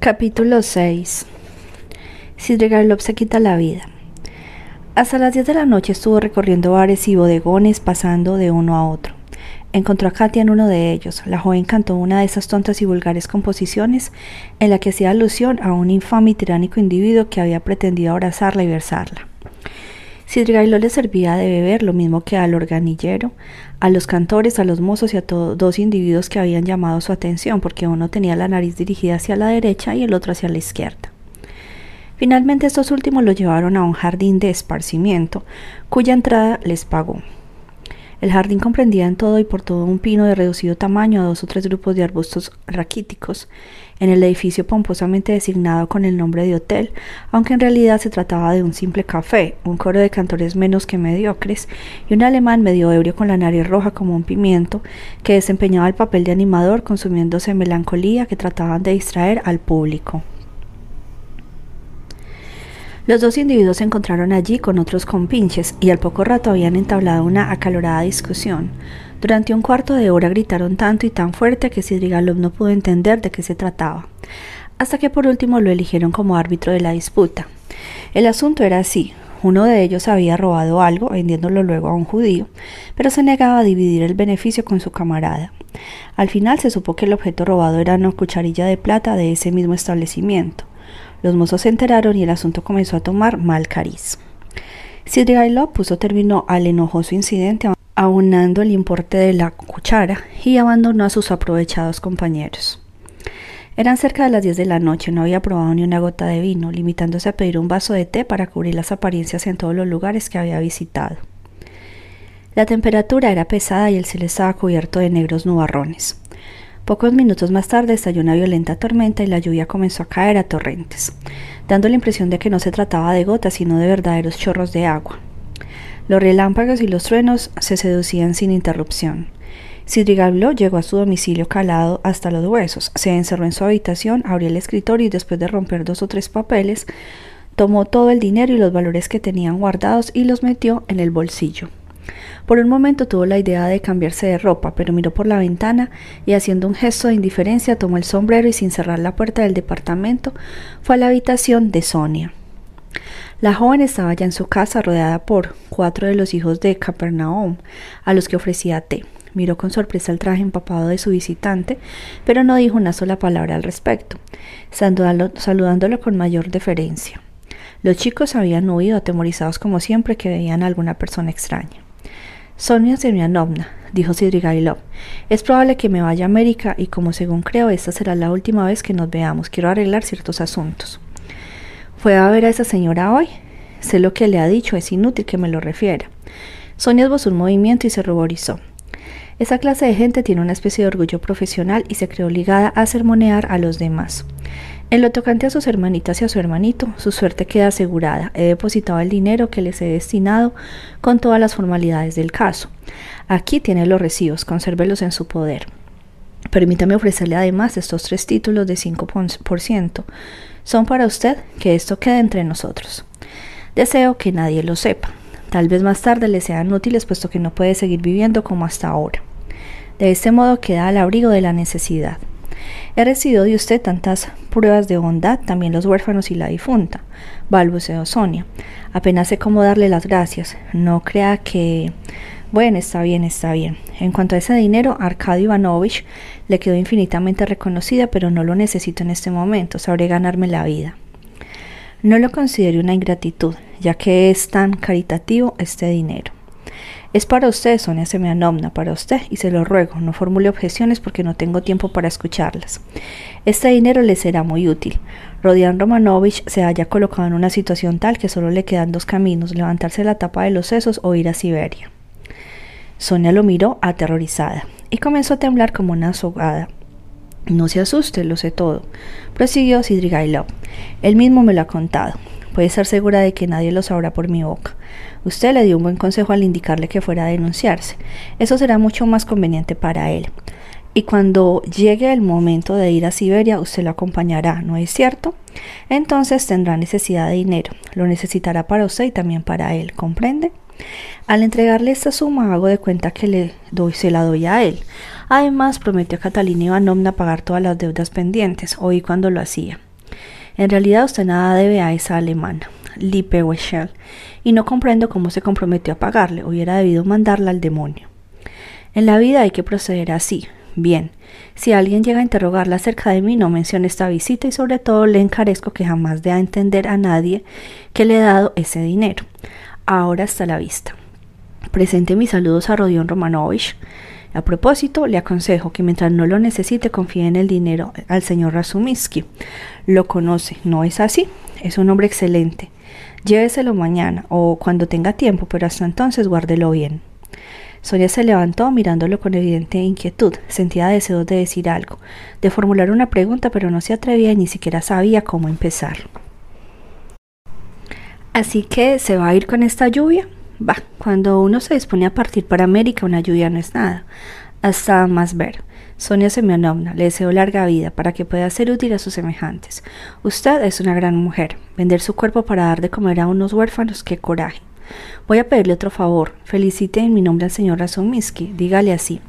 Capítulo 6 Sidrigalov se quita la vida. Hasta las 10 de la noche estuvo recorriendo bares y bodegones pasando de uno a otro. Encontró a Katia en uno de ellos. La joven cantó una de esas tontas y vulgares composiciones en la que hacía alusión a un infame y tiránico individuo que había pretendido abrazarla y versarla. Sidrigailo le servía de beber lo mismo que al organillero, a los cantores, a los mozos y a todos dos individuos que habían llamado su atención, porque uno tenía la nariz dirigida hacia la derecha y el otro hacia la izquierda. Finalmente estos últimos lo llevaron a un jardín de esparcimiento, cuya entrada les pagó. El jardín comprendía en todo y por todo un pino de reducido tamaño a dos o tres grupos de arbustos raquíticos, en el edificio pomposamente designado con el nombre de hotel, aunque en realidad se trataba de un simple café, un coro de cantores menos que mediocres y un alemán medio ebrio con la nariz roja como un pimiento, que desempeñaba el papel de animador consumiéndose melancolía que trataban de distraer al público. Los dos individuos se encontraron allí con otros compinches y al poco rato habían entablado una acalorada discusión. Durante un cuarto de hora gritaron tanto y tan fuerte que Sidrigalov no pudo entender de qué se trataba, hasta que por último lo eligieron como árbitro de la disputa. El asunto era así. Uno de ellos había robado algo, vendiéndolo luego a un judío, pero se negaba a dividir el beneficio con su camarada. Al final se supo que el objeto robado era una cucharilla de plata de ese mismo establecimiento. Los mozos se enteraron y el asunto comenzó a tomar mal cariz. Sidrigailov puso término al enojoso incidente aunando el importe de la cuchara y abandonó a sus aprovechados compañeros. Eran cerca de las 10 de la noche, no había probado ni una gota de vino, limitándose a pedir un vaso de té para cubrir las apariencias en todos los lugares que había visitado. La temperatura era pesada y el cielo estaba cubierto de negros nubarrones. Pocos minutos más tarde estalló una violenta tormenta y la lluvia comenzó a caer a torrentes, dando la impresión de que no se trataba de gotas, sino de verdaderos chorros de agua. Los relámpagos y los truenos se seducían sin interrupción. Sidrigallo llegó a su domicilio calado hasta los huesos, se encerró en su habitación, abrió el escritorio y después de romper dos o tres papeles, tomó todo el dinero y los valores que tenían guardados y los metió en el bolsillo. Por un momento tuvo la idea de cambiarse de ropa, pero miró por la ventana y haciendo un gesto de indiferencia tomó el sombrero y sin cerrar la puerta del departamento fue a la habitación de Sonia. La joven estaba ya en su casa rodeada por cuatro de los hijos de Capernaum, a los que ofrecía té. Miró con sorpresa el traje empapado de su visitante, pero no dijo una sola palabra al respecto, saludándolo con mayor deferencia. Los chicos habían huido atemorizados como siempre que veían a alguna persona extraña. Sonia Semyanovna, dijo Sidrigailov, es probable que me vaya a América y como según creo esta será la última vez que nos veamos. Quiero arreglar ciertos asuntos. ¿Fue a ver a esa señora hoy? Sé lo que le ha dicho, es inútil que me lo refiera. Sonia esbozó un movimiento y se ruborizó. Esa clase de gente tiene una especie de orgullo profesional y se creó ligada a sermonear a los demás. En lo tocante a sus hermanitas y a su hermanito, su suerte queda asegurada. He depositado el dinero que les he destinado con todas las formalidades del caso. Aquí tiene los recibos, consérvelos en su poder. Permítame ofrecerle además estos tres títulos de 5%. Son para usted, que esto quede entre nosotros. Deseo que nadie lo sepa. Tal vez más tarde le sean útiles puesto que no puede seguir viviendo como hasta ahora. De este modo queda al abrigo de la necesidad. He recibido de usted tantas pruebas de bondad, también los huérfanos y la difunta, balbuceó Sonia. Apenas sé cómo darle las gracias. No crea que. Bueno, está bien, está bien. En cuanto a ese dinero, Arcadio Ivanovich le quedó infinitamente reconocida, pero no lo necesito en este momento. Sabré ganarme la vida. No lo considere una ingratitud, ya que es tan caritativo este dinero. Es para usted, Sonia Semyanovna, para usted, y se lo ruego, no formule objeciones porque no tengo tiempo para escucharlas. Este dinero le será muy útil. Rodian Romanovich se haya colocado en una situación tal que solo le quedan dos caminos, levantarse la tapa de los sesos o ir a Siberia. Sonia lo miró aterrorizada y comenzó a temblar como una azogada. No se asuste, lo sé todo, prosiguió Sidrigailov. Él mismo me lo ha contado. Puede estar segura de que nadie lo sabrá por mi boca. Usted le dio un buen consejo al indicarle que fuera a denunciarse. Eso será mucho más conveniente para él. Y cuando llegue el momento de ir a Siberia, usted lo acompañará, ¿no es cierto? Entonces tendrá necesidad de dinero. Lo necesitará para usted y también para él, ¿comprende? Al entregarle esta suma, hago de cuenta que le doy, se la doy a él. Además, prometió a Catalina Ivanovna pagar todas las deudas pendientes. Oí cuando lo hacía. En realidad usted nada debe a esa alemana, Weschel, y no comprendo cómo se comprometió a pagarle, hubiera debido mandarla al demonio. En la vida hay que proceder así. Bien, si alguien llega a interrogarla acerca de mí, no mencione esta visita y sobre todo le encarezco que jamás dé a entender a nadie que le he dado ese dinero. Ahora está la vista. Presente mis saludos a Rodion Romanovich. A propósito, le aconsejo que mientras no lo necesite confíe en el dinero al señor Razumiski. Lo conoce, ¿no es así? Es un hombre excelente. Lléveselo mañana o cuando tenga tiempo, pero hasta entonces guárdelo bien. Sonia se levantó mirándolo con evidente inquietud. Sentía deseos de decir algo, de formular una pregunta, pero no se atrevía y ni siquiera sabía cómo empezar. Así que se va a ir con esta lluvia. Va, cuando uno se dispone a partir para América, una lluvia no es nada. Hasta más ver. Sonia Semyonovna, le deseo larga vida para que pueda ser útil a sus semejantes. Usted es una gran mujer. Vender su cuerpo para dar de comer a unos huérfanos, qué coraje. Voy a pedirle otro favor. Felicite en mi nombre al señor Razuminsky. Dígale así.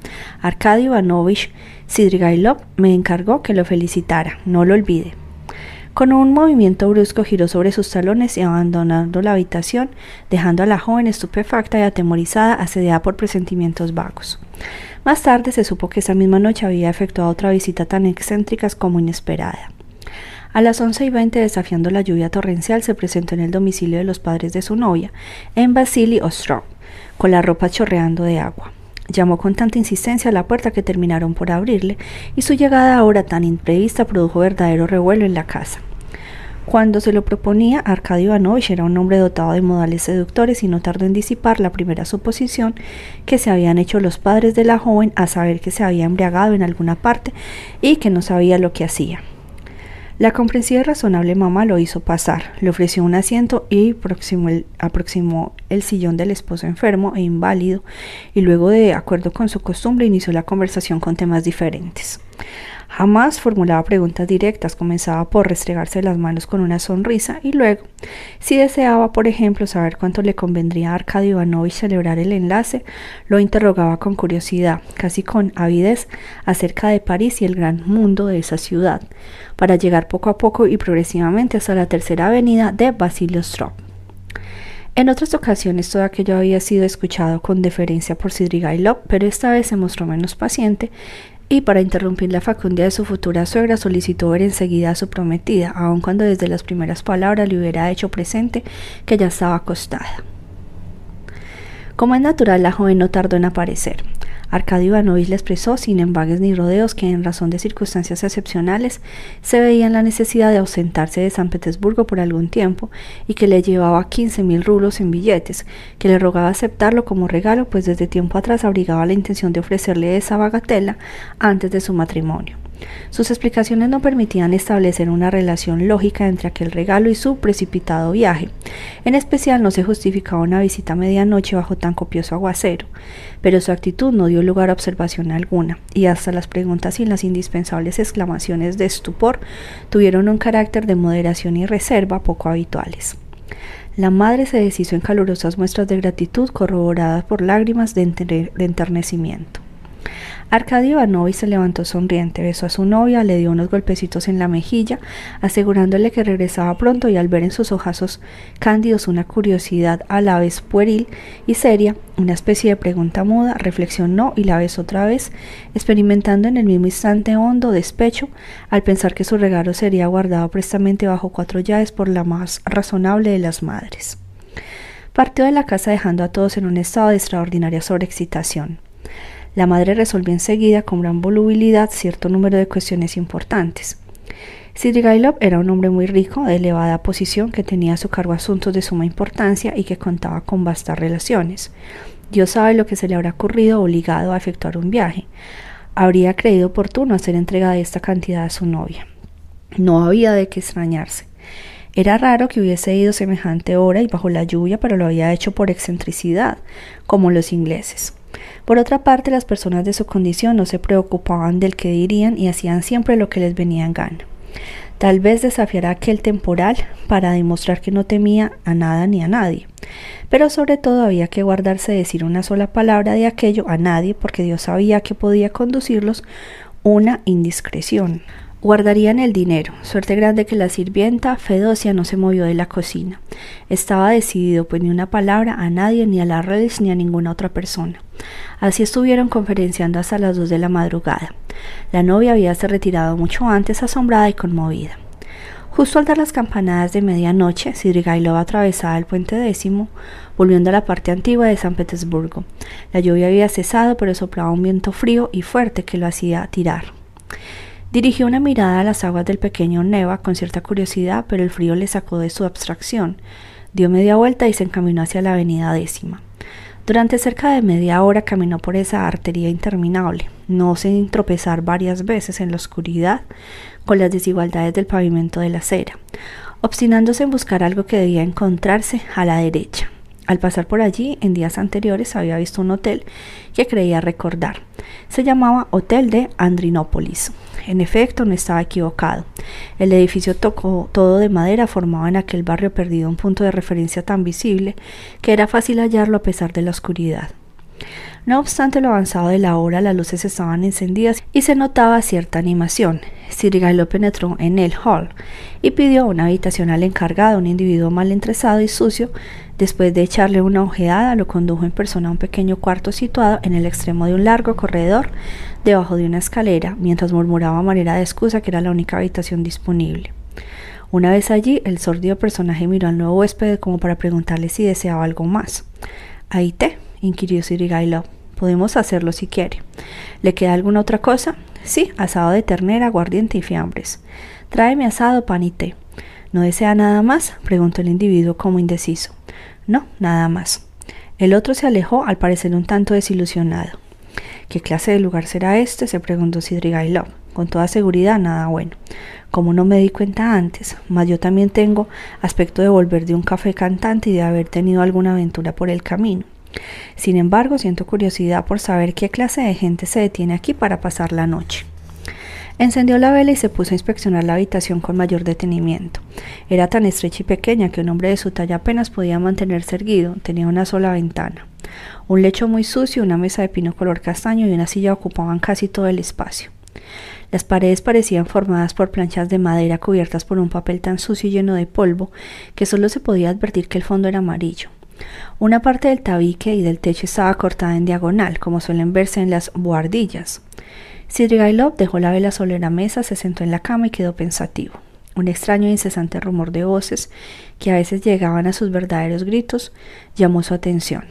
Arkady Ivanovich Sidrigailov me encargó que lo felicitara. No lo olvide. Con un movimiento brusco giró sobre sus talones y abandonando la habitación, dejando a la joven estupefacta y atemorizada, asediada por presentimientos vagos. Más tarde se supo que esa misma noche había efectuado otra visita tan excéntrica como inesperada. A las once y veinte, desafiando la lluvia torrencial, se presentó en el domicilio de los padres de su novia, en Vasily Ostrov, con la ropa chorreando de agua. Llamó con tanta insistencia a la puerta que terminaron por abrirle, y su llegada ahora tan imprevista produjo verdadero revuelo en la casa. Cuando se lo proponía, Arcadio Ivanovich era un hombre dotado de modales seductores y no tardó en disipar la primera suposición que se habían hecho los padres de la joven a saber que se había embriagado en alguna parte y que no sabía lo que hacía. La comprensiva y razonable mamá lo hizo pasar, le ofreció un asiento y aproximó el, sillón del esposo enfermo e inválido y luego de acuerdo con su costumbre inició la conversación con temas diferentes. Jamás formulaba preguntas directas, comenzaba por restregarse las manos con una sonrisa y luego, si deseaba, por ejemplo, saber cuánto le convendría a Arcadio Ivanovich celebrar el enlace, lo interrogaba con curiosidad, casi con avidez, acerca de París y el gran mundo de esa ciudad, para llegar poco a poco y progresivamente hasta la tercera avenida de Basiliostrov. En otras ocasiones todo aquello había sido escuchado con deferencia por Sidrigailov, pero esta vez se mostró menos paciente y para interrumpir la facundia de su futura suegra solicitó ver enseguida a su prometida, aun cuando desde las primeras palabras le hubiera hecho presente que ya estaba acostada. Como es natural, la joven no tardó en aparecer. Arcadio Ivanovich le expresó, sin embagues ni rodeos, que en razón de circunstancias excepcionales se veía en la necesidad de ausentarse de San Petersburgo por algún tiempo y que le llevaba quince mil rublos en billetes, que le rogaba aceptarlo como regalo, pues desde tiempo atrás abrigaba la intención de ofrecerle esa bagatela antes de su matrimonio. Sus explicaciones no permitían establecer una relación lógica entre aquel regalo y su precipitado viaje. En especial no se justificaba una visita a medianoche bajo tan copioso aguacero, pero su actitud no dio lugar a observación alguna, y hasta las preguntas y las indispensables exclamaciones de estupor tuvieron un carácter de moderación y reserva poco habituales. La madre se deshizo en calurosas muestras de gratitud corroboradas por lágrimas de, enternecimiento. Arcadio Ivanovich se levantó sonriente, besó a su novia, le dio unos golpecitos en la mejilla, asegurándole que regresaba pronto y al ver en sus ojazos cándidos una curiosidad a la vez pueril y seria, una especie de pregunta muda, reflexionó y la besó otra vez, experimentando en el mismo instante hondo despecho al pensar que su regalo sería guardado prestamente bajo cuatro llaves por la más razonable de las madres. Partió de la casa dejando a todos en un estado de extraordinaria sobreexcitación. La madre resolvió enseguida con gran volubilidad cierto número de cuestiones importantes. Sidrigailov era un hombre muy rico, de elevada posición, que tenía a su cargo asuntos de suma importancia y que contaba con vastas relaciones. Dios sabe lo que se le habrá ocurrido obligado a efectuar un viaje. Habría creído oportuno hacer entrega de esta cantidad a su novia. No había de qué extrañarse. Era raro que hubiese ido semejante hora y bajo la lluvia, pero lo había hecho por excentricidad, como los ingleses. Por otra parte, las personas de su condición no se preocupaban del que dirían y hacían siempre lo que les venía en gana. Tal vez desafiara aquel temporal para demostrar que no temía a nada ni a nadie. Pero sobre todo había que guardarse de decir una sola palabra de aquello a nadie porque Dios sabía que podía conducirlos una indiscreción. Guardarían el dinero, suerte grande que la sirvienta Fedosia no se movió de la cocina. Estaba decidido, pues ni una palabra a nadie, ni a la redes, ni a ninguna otra persona. Así estuvieron conferenciando hasta las dos de la madrugada. La novia había se retirado mucho antes, asombrada y conmovida. Justo al dar las campanadas de medianoche, Sidrigailov atravesaba el puente décimo, volviendo a la parte antigua de San Petersburgo. La lluvia había cesado, pero soplaba un viento frío y fuerte que lo hacía tirar. Dirigió una mirada a las aguas del pequeño Neva con cierta curiosidad, pero el frío le sacó de su abstracción. Dio media vuelta y se encaminó hacia la avenida décima. Durante cerca de media hora caminó por esa arteria interminable, no sin tropezar varias veces en la oscuridad con las desigualdades del pavimento de la acera, obstinándose en buscar algo que debía encontrarse a la derecha. Al pasar por allí, en días anteriores había visto un hotel que creía recordar. Se llamaba Hotel de Andrinópolis. En efecto, no estaba equivocado. El edificio tocó todo de madera formaba en aquel barrio perdido un punto de referencia tan visible que era fácil hallarlo a pesar de la oscuridad. No obstante lo avanzado de la hora, las luces estaban encendidas y se notaba cierta animación. Sirigailo penetró en el hall y pidió una habitación al encargado, un individuo mal entresado y sucio. Después de echarle una ojeada, lo condujo en persona a un pequeño cuarto situado en el extremo de un largo corredor debajo de una escalera, mientras murmuraba a manera de excusa que era la única habitación disponible. Una vez allí, el sordido personaje miró al nuevo huésped como para preguntarle si deseaba algo más. Ahí te, inquirió Sirigailov. Podemos hacerlo si quiere. ¿Le queda alguna otra cosa? Sí, asado de ternera, aguardiente y fiambres. Tráeme asado, pan y té. ¿No desea nada más? preguntó el individuo como indeciso. No, nada más. El otro se alejó, al parecer un tanto desilusionado. ¿Qué clase de lugar será este? se preguntó Sidrigailov. Con toda seguridad, nada bueno. Como no me di cuenta antes, mas yo también tengo aspecto de volver de un café cantante y de haber tenido alguna aventura por el camino. Sin embargo, siento curiosidad por saber qué clase de gente se detiene aquí para pasar la noche. Encendió la vela y se puso a inspeccionar la habitación con mayor detenimiento. Era tan estrecha y pequeña que un hombre de su talla apenas podía mantenerse erguido. Tenía una sola ventana. Un lecho muy sucio, una mesa de pino color castaño y una silla ocupaban casi todo el espacio. Las paredes parecían formadas por planchas de madera cubiertas por un papel tan sucio y lleno de polvo que solo se podía advertir que el fondo era amarillo. Una parte del tabique y del techo estaba cortada en diagonal, como suelen verse en las buhardillas. Sidrigailov dejó la vela sobre la mesa, se sentó en la cama y quedó pensativo. Un extraño e incesante rumor de voces, que a veces llegaban a sus verdaderos gritos, llamó su atención.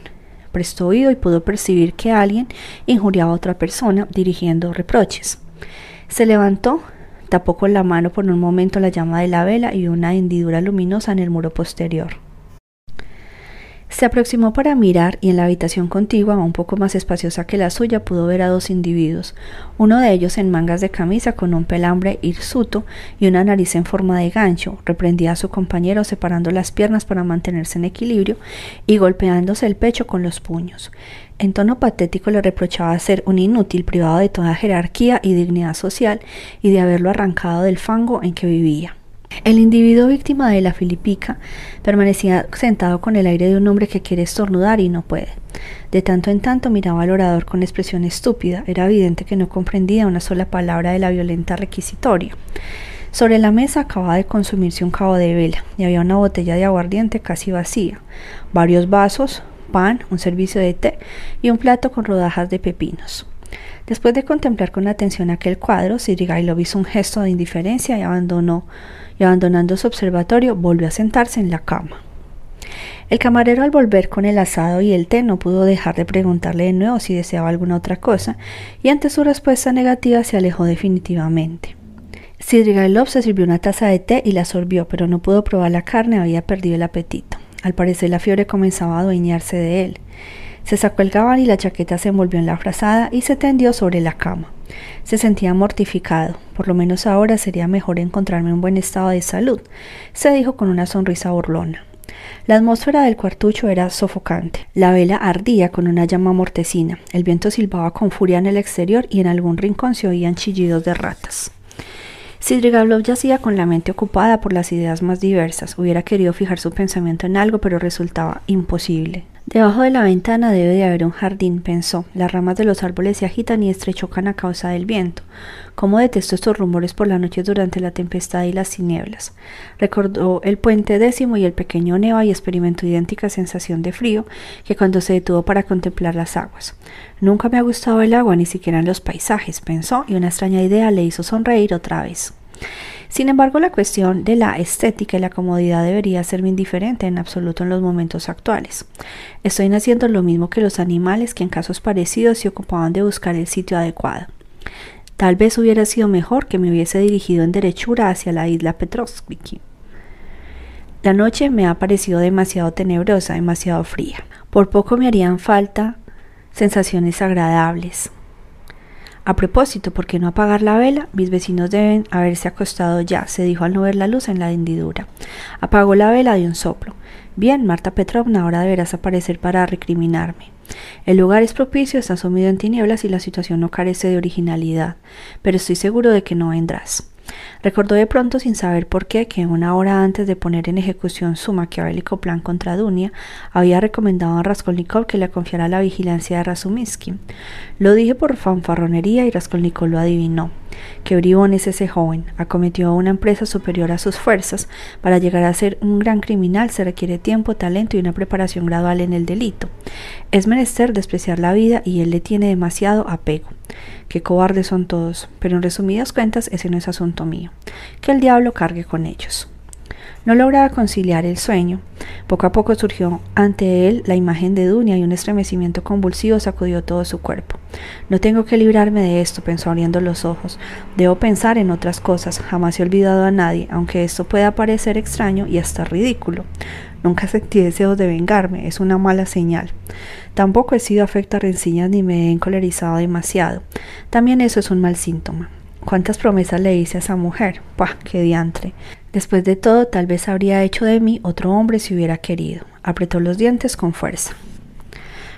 Prestó oído y pudo percibir que alguien injuriaba a otra persona, dirigiendo reproches. Se levantó, tapó con la mano por un momento la llama de la vela y una hendidura luminosa en el muro posterior. Se aproximó para mirar y en la habitación contigua, un poco más espaciosa que la suya, pudo ver a dos individuos, uno de ellos en mangas de camisa con un pelambre hirsuto y una nariz en forma de gancho, reprendía a su compañero separando las piernas para mantenerse en equilibrio y golpeándose el pecho con los puños. En tono patético le reprochaba ser un inútil privado de toda jerarquía y dignidad social y de haberlo arrancado del fango en que vivía. El individuo víctima de la filipica permanecía sentado con el aire de un hombre que quiere estornudar y no puede. De tanto en tanto miraba al orador con expresión estúpida. Era evidente que no comprendía una sola palabra de la violenta requisitoria. Sobre la mesa acababa de consumirse un cabo de vela y había una botella de aguardiente casi vacía, varios vasos, pan, un servicio de té y un plato con rodajas de pepinos. Después de contemplar con atención aquel cuadro, Sirigailov hizo un gesto de indiferencia y abandonó y abandonando su observatorio volvió a sentarse en la cama. El camarero al volver con el asado y el té no pudo dejar de preguntarle de nuevo si deseaba alguna otra cosa, y ante su respuesta negativa se alejó definitivamente. Sidrigailov se sirvió una taza de té y la sorbió, pero no pudo probar la carne, había perdido el apetito. Al parecer la fiebre comenzaba a adueñarse de él. Se sacó el gabán y la chaqueta se envolvió en la frazada y se tendió sobre la cama. Se sentía mortificado. Por lo menos ahora sería mejor encontrarme en buen estado de salud, se dijo con una sonrisa burlona. La atmósfera del cuartucho era sofocante. La vela ardía con una llama mortecina. El viento silbaba con furia en el exterior y en algún rincón se oían chillidos de ratas. Sidrigablov yacía con la mente ocupada por las ideas más diversas. Hubiera querido fijar su pensamiento en algo, pero resultaba imposible. Debajo de la ventana debe de haber un jardín, pensó. Las ramas de los árboles se agitan y estrechocan a causa del viento. Cómo detesto estos rumores por la noche durante la tempestad y las tinieblas. Recordó el puente décimo y el pequeño Neva y experimentó idéntica sensación de frío que cuando se detuvo para contemplar las aguas. Nunca me ha gustado el agua, ni siquiera en los paisajes, pensó, y una extraña idea le hizo sonreír otra vez. Sin embargo, la cuestión de la estética y la comodidad debería serme indiferente en absoluto en los momentos actuales. Estoy haciendo lo mismo que los animales que en casos parecidos se ocupaban de buscar el sitio adecuado. Tal vez hubiera sido mejor que me hubiese dirigido en derechura hacia la isla Petrovsky. La noche me ha parecido demasiado tenebrosa, demasiado fría. Por poco me harían falta sensaciones agradables. A propósito, ¿por qué no apagar la vela? Mis vecinos deben haberse acostado ya, se dijo al no ver la luz en la hendidura. Apagó la vela de un soplo. Bien, Marta Petrovna, ahora deberás aparecer para recriminarme. El lugar es propicio, está sumido en tinieblas y la situación no carece de originalidad, pero estoy seguro de que no vendrás. Recordó de pronto, sin saber por qué, que una hora antes de poner en ejecución su maquiavélico plan contra Dunia, había recomendado a Raskolnikov que le confiara la vigilancia de Razuminsky. Lo dije por fanfarronería y Raskolnikov lo adivinó. Qué bribón es ese joven. Acometió una empresa superior a sus fuerzas. Para llegar a ser un gran criminal se requiere tiempo, talento y una preparación gradual en el delito. Es menester despreciar la vida y él le tiene demasiado apego. Qué cobardes son todos, pero en resumidas cuentas ese no es asunto mío. Que el diablo cargue con ellos. No lograba conciliar el sueño. Poco a poco surgió ante él la imagen de Dunia y un estremecimiento convulsivo sacudió todo su cuerpo. No tengo que librarme de esto, pensó abriendo los ojos. Debo pensar en otras cosas. Jamás he olvidado a nadie, aunque esto pueda parecer extraño y hasta ridículo. Nunca sentí deseos de vengarme, es una mala señal. Tampoco he sido afecto a rencillas ni me he encolerizado demasiado. También eso es un mal síntoma. ¿Cuántas promesas le hice a esa mujer? ¡Pah! ¡Qué diantre! Después de todo, tal vez habría hecho de mí otro hombre si hubiera querido. Apretó los dientes con fuerza.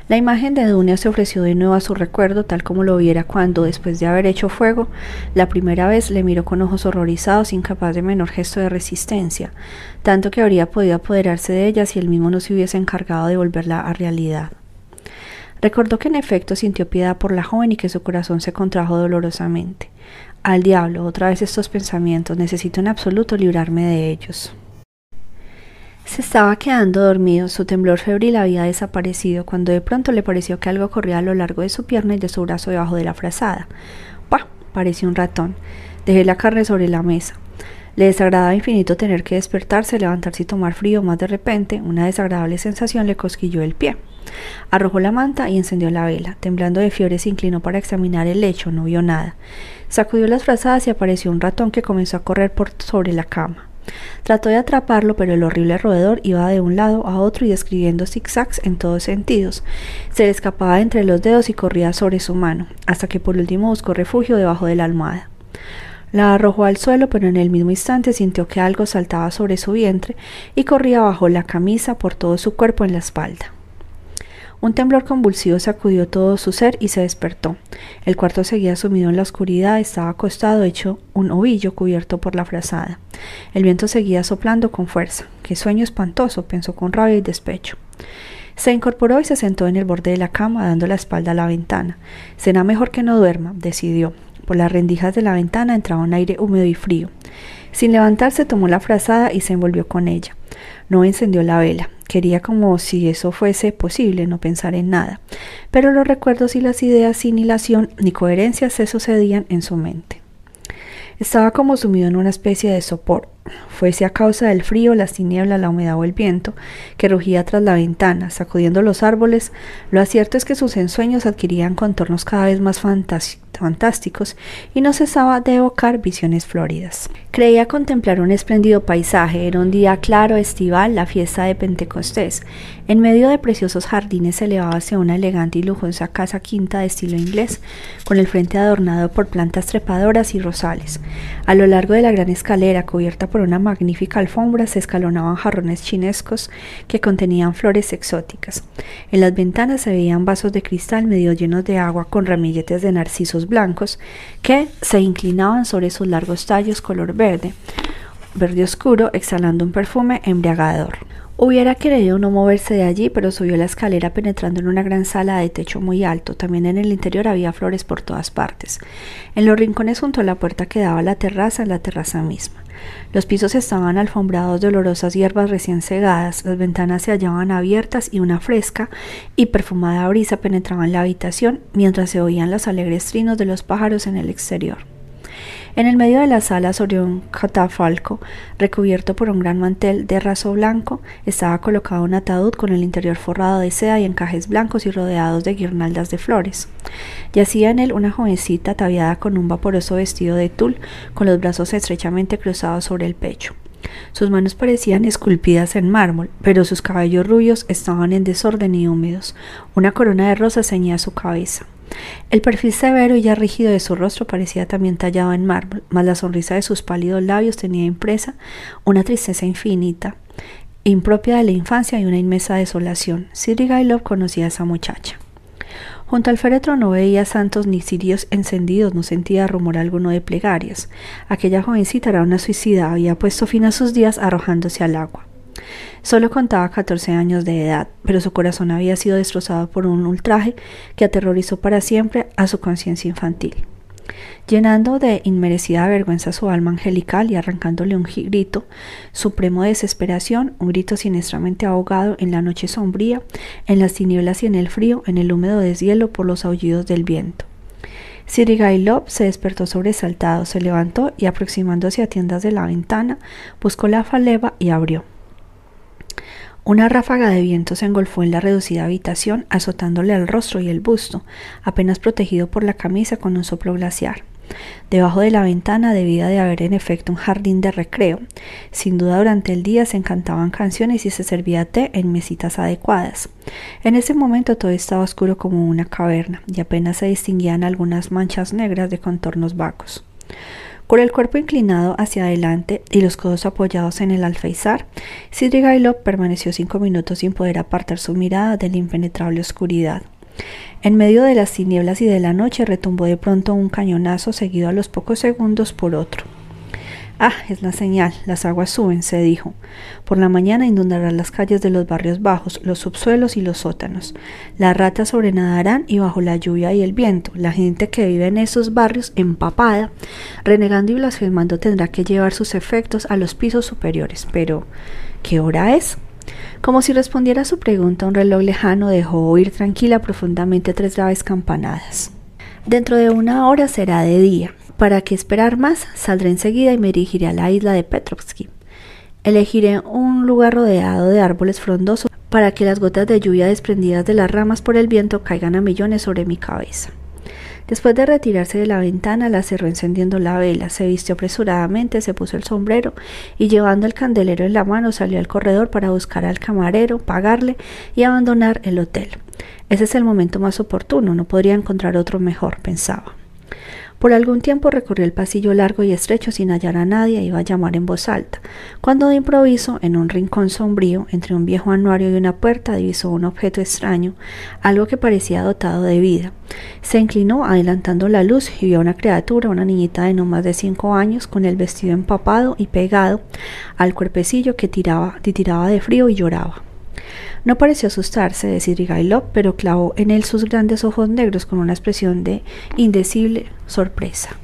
La imagen de Dunia se ofreció de nuevo a su recuerdo, tal como lo viera cuando, después de haber hecho fuego, la primera vez le miró con ojos horrorizados, incapaz de menor gesto de resistencia, tanto que habría podido apoderarse de ella si él mismo no se hubiese encargado de volverla a realidad. Recordó que en efecto sintió piedad por la joven y que su corazón se contrajo dolorosamente. Al diablo, otra vez estos pensamientos, necesito en absoluto librarme de ellos. Se estaba quedando dormido, su temblor febril había desaparecido cuando de pronto le pareció que algo corría a lo largo de su pierna y de su brazo debajo de la frazada. ¡Pah! parecía un ratón. Dejé la carne sobre la mesa. Le desagradaba infinito tener que despertarse, levantarse y tomar frío. Más de repente, una desagradable sensación le cosquilló el pie. Arrojó la manta y encendió la vela. Temblando de fiebre se inclinó para examinar el lecho, no vio nada. Sacudió las frazadas y apareció un ratón que comenzó a correr por sobre la cama. Trató de atraparlo, pero el horrible roedor iba de un lado a otro y describiendo zigzags en todos sentidos. Se le escapaba entre los dedos y corría sobre su mano, hasta que por último buscó refugio debajo de la almohada. La arrojó al suelo, pero en el mismo instante sintió que algo saltaba sobre su vientre y corría bajo la camisa por todo su cuerpo en la espalda. Un temblor convulsivo sacudió todo su ser y se despertó. El cuarto seguía sumido en la oscuridad, estaba acostado hecho un ovillo cubierto por la frazada. El viento seguía soplando con fuerza. Qué sueño espantoso, pensó con rabia y despecho. Se incorporó y se sentó en el borde de la cama, dando la espalda a la ventana. Será mejor que no duerma, decidió. Por las rendijas de la ventana entraba un aire húmedo y frío. Sin levantarse tomó la frazada y se envolvió con ella. No encendió la vela. Quería como si eso fuese posible, no pensar en nada. Pero los recuerdos y las ideas sin hilación ni coherencia se sucedían en su mente. Estaba como sumido en una especie de sopor, fuese a causa del frío, las tinieblas, la humedad o el viento, que rugía tras la ventana, sacudiendo los árboles, lo cierto es que sus ensueños adquirían contornos cada vez más fantásticos y no cesaba de evocar visiones floridas. Creía contemplar un espléndido paisaje, era un día claro, estival, la fiesta de Pentecostés. En medio de preciosos jardines se elevábase una elegante y lujosa casa quinta de estilo inglés, con el frente adornado por plantas trepadoras y rosales. A lo largo de la gran escalera, cubierta por una magnífica alfombra se escalonaban jarrones chinescos que contenían flores exóticas. En las ventanas se veían vasos de cristal medio llenos de agua con ramilletes de narcisos blancos que se inclinaban sobre sus largos tallos color verde, verde oscuro, exhalando un perfume embriagador. Hubiera querido no moverse de allí, pero subió la escalera penetrando en una gran sala de techo muy alto. También en el interior había flores por todas partes. En los rincones junto a la puerta que daba la terraza, en la terraza misma. Los pisos estaban alfombrados de olorosas hierbas recién segadas, las ventanas se hallaban abiertas y una fresca y perfumada brisa penetraba en la habitación mientras se oían los alegres trinos de los pájaros en el exterior. En el medio de la sala, sobre un catafalco recubierto por un gran mantel de raso blanco, estaba colocado un ataúd con el interior forrado de seda y encajes blancos y rodeados de guirnaldas de flores. Yacía en él una jovencita ataviada con un vaporoso vestido de tul, con los brazos estrechamente cruzados sobre el pecho. Sus manos parecían esculpidas en mármol, pero sus cabellos rubios estaban en desorden y húmedos. Una corona de rosas ceñía su cabeza. El perfil severo y ya rígido de su rostro parecía también tallado en mármol, mas la sonrisa de sus pálidos labios tenía impresa una tristeza infinita, impropia de la infancia y una inmensa desolación. Sirigailov conocía a esa muchacha. Junto al féretro no veía santos ni cirios encendidos, no sentía rumor alguno de plegarias. Aquella jovencita era una suicida, había puesto fin a sus días arrojándose al agua. Solo contaba 14 años de edad, pero su corazón había sido destrozado por un ultraje que aterrorizó para siempre a su conciencia infantil. Llenando de inmerecida vergüenza su alma angelical y arrancándole un grito supremo de desesperación, un grito siniestramente ahogado en la noche sombría, en las tinieblas y en el frío, en el húmedo deshielo por los aullidos del viento. Sirigailov se despertó sobresaltado, se levantó y aproximándose a tiendas de la ventana, buscó la faleva y abrió. Una ráfaga de viento se engolfó en la reducida habitación, azotándole el rostro y el busto, apenas protegido por la camisa con un soplo glaciar. Debajo de la ventana debía de haber en efecto un jardín de recreo. Sin duda durante el día se encantaban canciones y se servía té en mesitas adecuadas. En ese momento todo estaba oscuro como una caverna y apenas se distinguían algunas manchas negras de contornos vagos. Con el cuerpo inclinado hacia adelante y los codos apoyados en el alféizar, Sidrigailov permaneció cinco minutos sin poder apartar su mirada de la impenetrable oscuridad. En medio de las tinieblas y de la noche retumbó de pronto un cañonazo seguido a los pocos segundos por otro. Ah, es la señal, las aguas suben, se dijo. Por la mañana inundarán las calles de los barrios bajos, los subsuelos y los sótanos. Las ratas sobrenadarán y bajo la lluvia y el viento, la gente que vive en esos barrios empapada, renegando y blasfemando tendrá que llevar sus efectos a los pisos superiores. Pero, ¿qué hora es? Como si respondiera a su pregunta, un reloj lejano dejó oír tranquila profundamente tres graves campanadas. Dentro de una hora será de día. ¿Para qué esperar más? Saldré enseguida y me dirigiré a la isla de Petrovsky. Elegiré un lugar rodeado de árboles frondosos para que las gotas de lluvia desprendidas de las ramas por el viento caigan a millones sobre mi cabeza. Después de retirarse de la ventana, la cerró encendiendo la vela, se vistió apresuradamente, se puso el sombrero y llevando el candelero en la mano salió al corredor para buscar al camarero, pagarle y abandonar el hotel. Ese es el momento más oportuno, no podría encontrar otro mejor, pensaba. Por algún tiempo recorrió el pasillo largo y estrecho sin hallar a nadie e iba a llamar en voz alta, cuando de improviso, en un rincón sombrío, entre un viejo anuario y una puerta, divisó un objeto extraño, algo que parecía dotado de vida. Se inclinó adelantando la luz y vio a una criatura, una niñita de no más de cinco años, con el vestido empapado y pegado al cuerpecillo que tiraba, tiraba de frío y lloraba. No pareció asustarse de Sirigailov, pero clavó en él sus grandes ojos negros con una expresión de indecible sorpresa.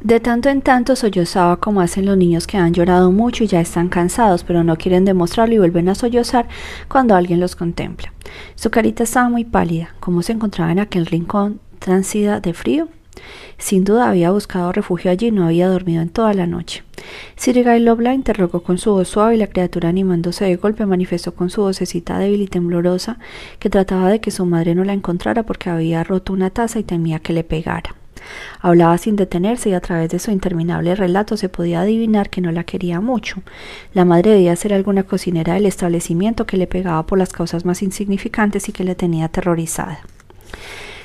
De tanto en tanto sollozaba como hacen los niños que han llorado mucho y ya están cansados, pero no quieren demostrarlo y vuelven a sollozar cuando alguien los contempla. Su carita estaba muy pálida, como se encontraba en aquel rincón transida de frío. Sin duda había buscado refugio allí y no había dormido en toda la noche. Sirigailov la interrogó con su voz suave y la criatura animándose de golpe manifestó con su vocecita débil y temblorosa que trataba de que su madre no la encontrara porque había roto una taza y temía que le pegara. Hablaba sin detenerse y a través de su interminable relato se podía adivinar que no la quería mucho. La madre debía ser alguna cocinera del establecimiento que le pegaba por las causas más insignificantes y que le tenía aterrorizada.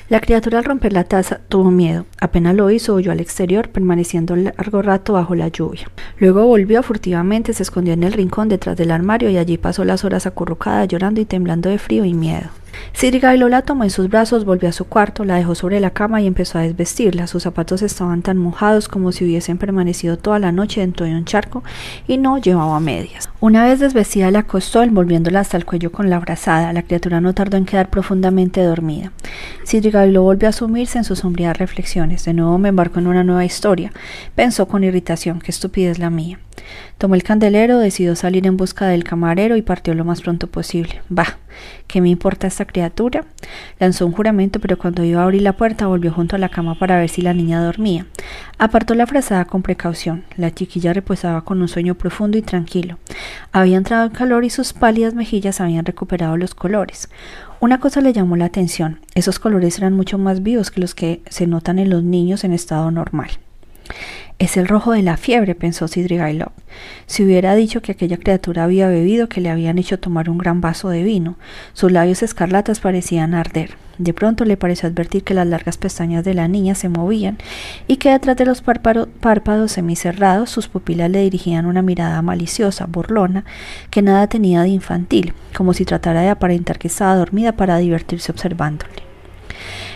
La criatura al romper la taza tuvo miedo. Apenas lo hizo, huyó al exterior, permaneciendo largo rato bajo la lluvia. Luego volvió furtivamente, se escondió en el rincón detrás del armario y allí pasó las horas acurrucada, llorando y temblando de frío y miedo. Sidrigailo la tomó en sus brazos, volvió a su cuarto, la dejó sobre la cama y empezó a desvestirla. Sus zapatos estaban tan mojados como si hubiesen permanecido toda la noche dentro de un charco y no llevaba medias. Una vez desvestida la acostó, envolviéndola hasta el cuello con la brazada. La criatura no tardó en quedar profundamente dormida. Sidrigailo volvió a sumirse en sus sombrías reflexiones. De nuevo me embarcó en una nueva historia. Pensó con irritación, qué estupidez la mía. Tomó el candelero, decidió salir en busca del camarero y partió lo más pronto posible. Bah, ¿qué me importa esta criatura? Lanzó un juramento, pero cuando iba a abrir la puerta volvió junto a la cama para ver si la niña dormía. Apartó la frazada con precaución. La chiquilla reposaba con un sueño profundo y tranquilo. Había entrado en calor y sus pálidas mejillas habían recuperado los colores. Una cosa le llamó la atención. Esos colores eran mucho más vivos que los que se notan en los niños en estado normal. Es el rojo de la fiebre, pensó Sidrigailov. Si hubiera dicho que aquella criatura había bebido, que le habían hecho tomar un gran vaso de vino. Sus labios escarlatas parecían arder. De pronto le pareció advertir que las largas pestañas de la niña se movían y que detrás de los párpados semicerrados sus pupilas le dirigían una mirada maliciosa, burlona, que nada tenía de infantil, como si tratara de aparentar que estaba dormida para divertirse observándole.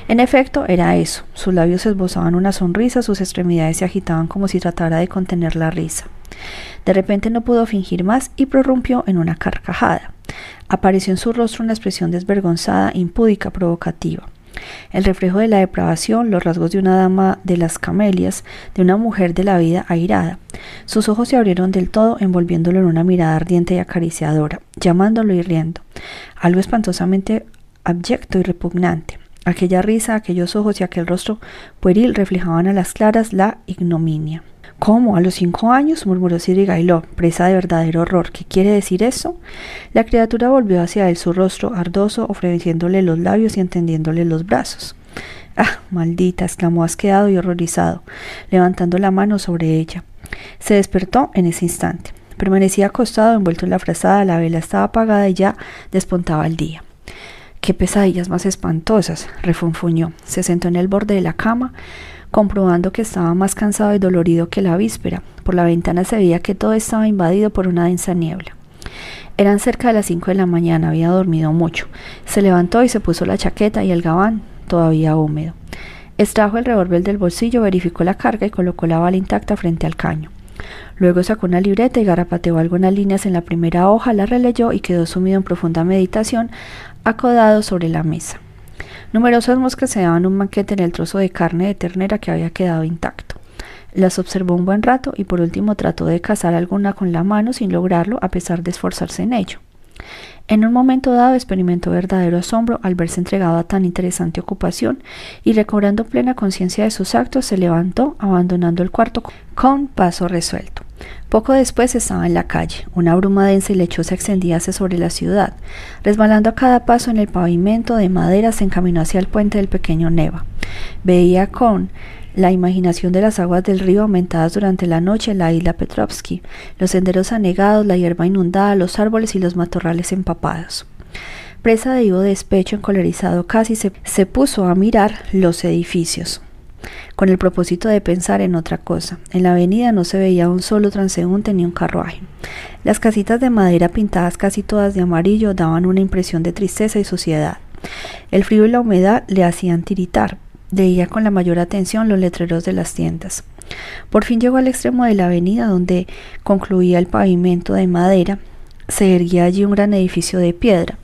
En efecto, era eso. Sus labios esbozaban una sonrisa, sus extremidades se agitaban como si tratara de contener la risa. De repente no pudo fingir más y prorrumpió en una carcajada. Apareció en su rostro una expresión desvergonzada, impúdica, provocativa. El reflejo de la depravación, los rasgos de una dama de las camelias, de una mujer de la vida airada. Sus ojos se abrieron del todo, envolviéndolo en una mirada ardiente y acariciadora, llamándolo y riendo. Algo espantosamente abyecto y repugnante. Aquella risa, aquellos ojos y aquel rostro pueril reflejaban a las claras la ignominia. ¿Cómo? ¿A los cinco años? murmuró Sirigailó, presa de verdadero horror. ¿Qué quiere decir eso? La criatura volvió hacia él su rostro ardoso, ofreciéndole los labios y entendiéndole los brazos. Ah, maldita, exclamó asqueado y horrorizado, levantando la mano sobre ella. Se despertó en ese instante. Permanecía acostado, envuelto en la frazada, la vela estaba apagada y ya despuntaba el día. Qué pesadillas más espantosas, refunfuñó. Se sentó en el borde de la cama, comprobando que estaba más cansado y dolorido que la víspera. Por la ventana se veía que todo estaba invadido por una densa niebla. Eran cerca de las cinco de la mañana, había dormido mucho. Se levantó y se puso la chaqueta y el gabán, todavía húmedo. Extrajo el revólver del bolsillo, verificó la carga y colocó la bala intacta frente al caño. Luego sacó una libreta y garapateó algunas líneas en la primera hoja, la releyó y quedó sumido en profunda meditación, acodado sobre la mesa. Numerosas moscas se daban un banquete en el trozo de carne de ternera que había quedado intacto. Las observó un buen rato y por último trató de cazar alguna con la mano sin lograrlo a pesar de esforzarse en ello. En un momento dado experimentó verdadero asombro al verse entregado a tan interesante ocupación y recobrando plena conciencia de sus actos se levantó, abandonando el cuarto con paso resuelto. Poco después estaba en la calle. Una bruma densa y lechosa extendíase sobre la ciudad. Resbalando a cada paso en el pavimento de madera se encaminó hacia el puente del pequeño Neva. Veía con la imaginación de las aguas del río aumentadas durante la noche en la isla Petrovsky, los senderos anegados, la hierba inundada, los árboles y los matorrales empapados. Presa de vivo despecho, encolerizado casi, se, se puso a mirar los edificios con el propósito de pensar en otra cosa. En la avenida no se veía un solo transeúnte ni un carruaje. Las casitas de madera pintadas casi todas de amarillo daban una impresión de tristeza y suciedad. El frío y la humedad le hacían tiritar, Leía con la mayor atención los letreros de las tiendas. Por fin llegó al extremo de la avenida donde concluía el pavimento de madera. Se erguía allí un gran edificio de piedra.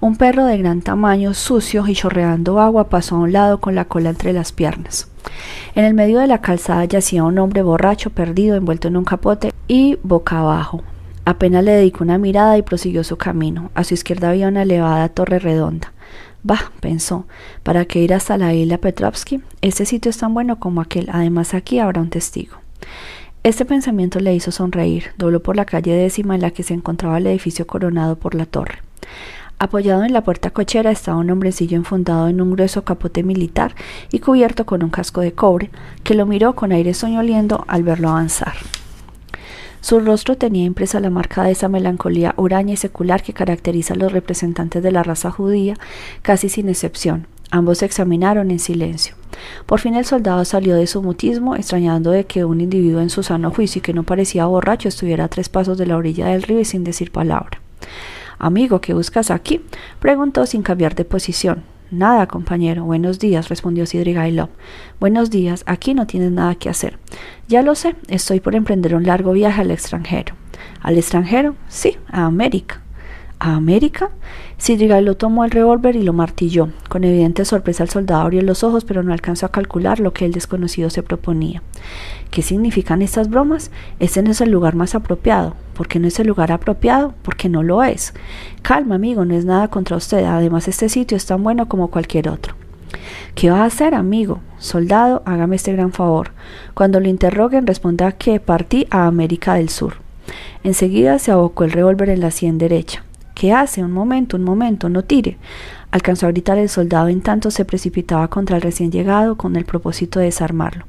Un perro de gran tamaño, sucio y chorreando agua, pasó a un lado con la cola entre las piernas. En el medio de la calzada yacía un hombre borracho, perdido, envuelto en un capote y boca abajo. Apenas le dedicó una mirada y prosiguió su camino. A su izquierda había una elevada torre redonda. Bah, pensó, ¿para qué ir hasta la isla Petrovsky? Este sitio es tan bueno como aquel, además aquí habrá un testigo. Este pensamiento le hizo sonreír, dobló por la calle décima en la que se encontraba el edificio coronado por la torre. Apoyado en la puerta cochera estaba un hombrecillo enfundado en un grueso capote militar y cubierto con un casco de cobre, que lo miró con aire soñoliendo al verlo avanzar. Su rostro tenía impresa la marca de esa melancolía huraña y secular que caracteriza a los representantes de la raza judía, casi sin excepción. Ambos se examinaron en silencio. Por fin el soldado salió de su mutismo, extrañando de que un individuo en su sano juicio y que no parecía borracho estuviera a tres pasos de la orilla del río y sin decir palabra. Amigo, ¿qué buscas aquí? preguntó sin cambiar de posición. Nada, compañero. Buenos días, respondió Sidrigailov. Buenos días, aquí no tienes nada que hacer. Ya lo sé, estoy por emprender un largo viaje al extranjero. ¿Al extranjero? Sí, a América. ¿A América? lo tomó el revólver y lo martilló. Con evidente sorpresa el soldado abrió los ojos, pero no alcanzó a calcular lo que el desconocido se proponía. ¿Qué significan estas bromas? Este no es el lugar más apropiado. ¿Por qué no es el lugar apropiado? Porque no lo es. Calma, amigo, no es nada contra usted. Además, este sitio es tan bueno como cualquier otro. ¿Qué va a hacer, amigo? Soldado, hágame este gran favor. Cuando lo interroguen, responda que partí a América del Sur. Enseguida se abocó el revólver en la sien derecha. ¿Qué hace? Un momento, un momento, no tire. Alcanzó a gritar el soldado en tanto se precipitaba contra el recién llegado con el propósito de desarmarlo.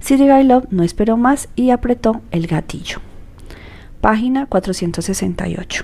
Sirigailov no esperó más y apretó el gatillo. Página 468.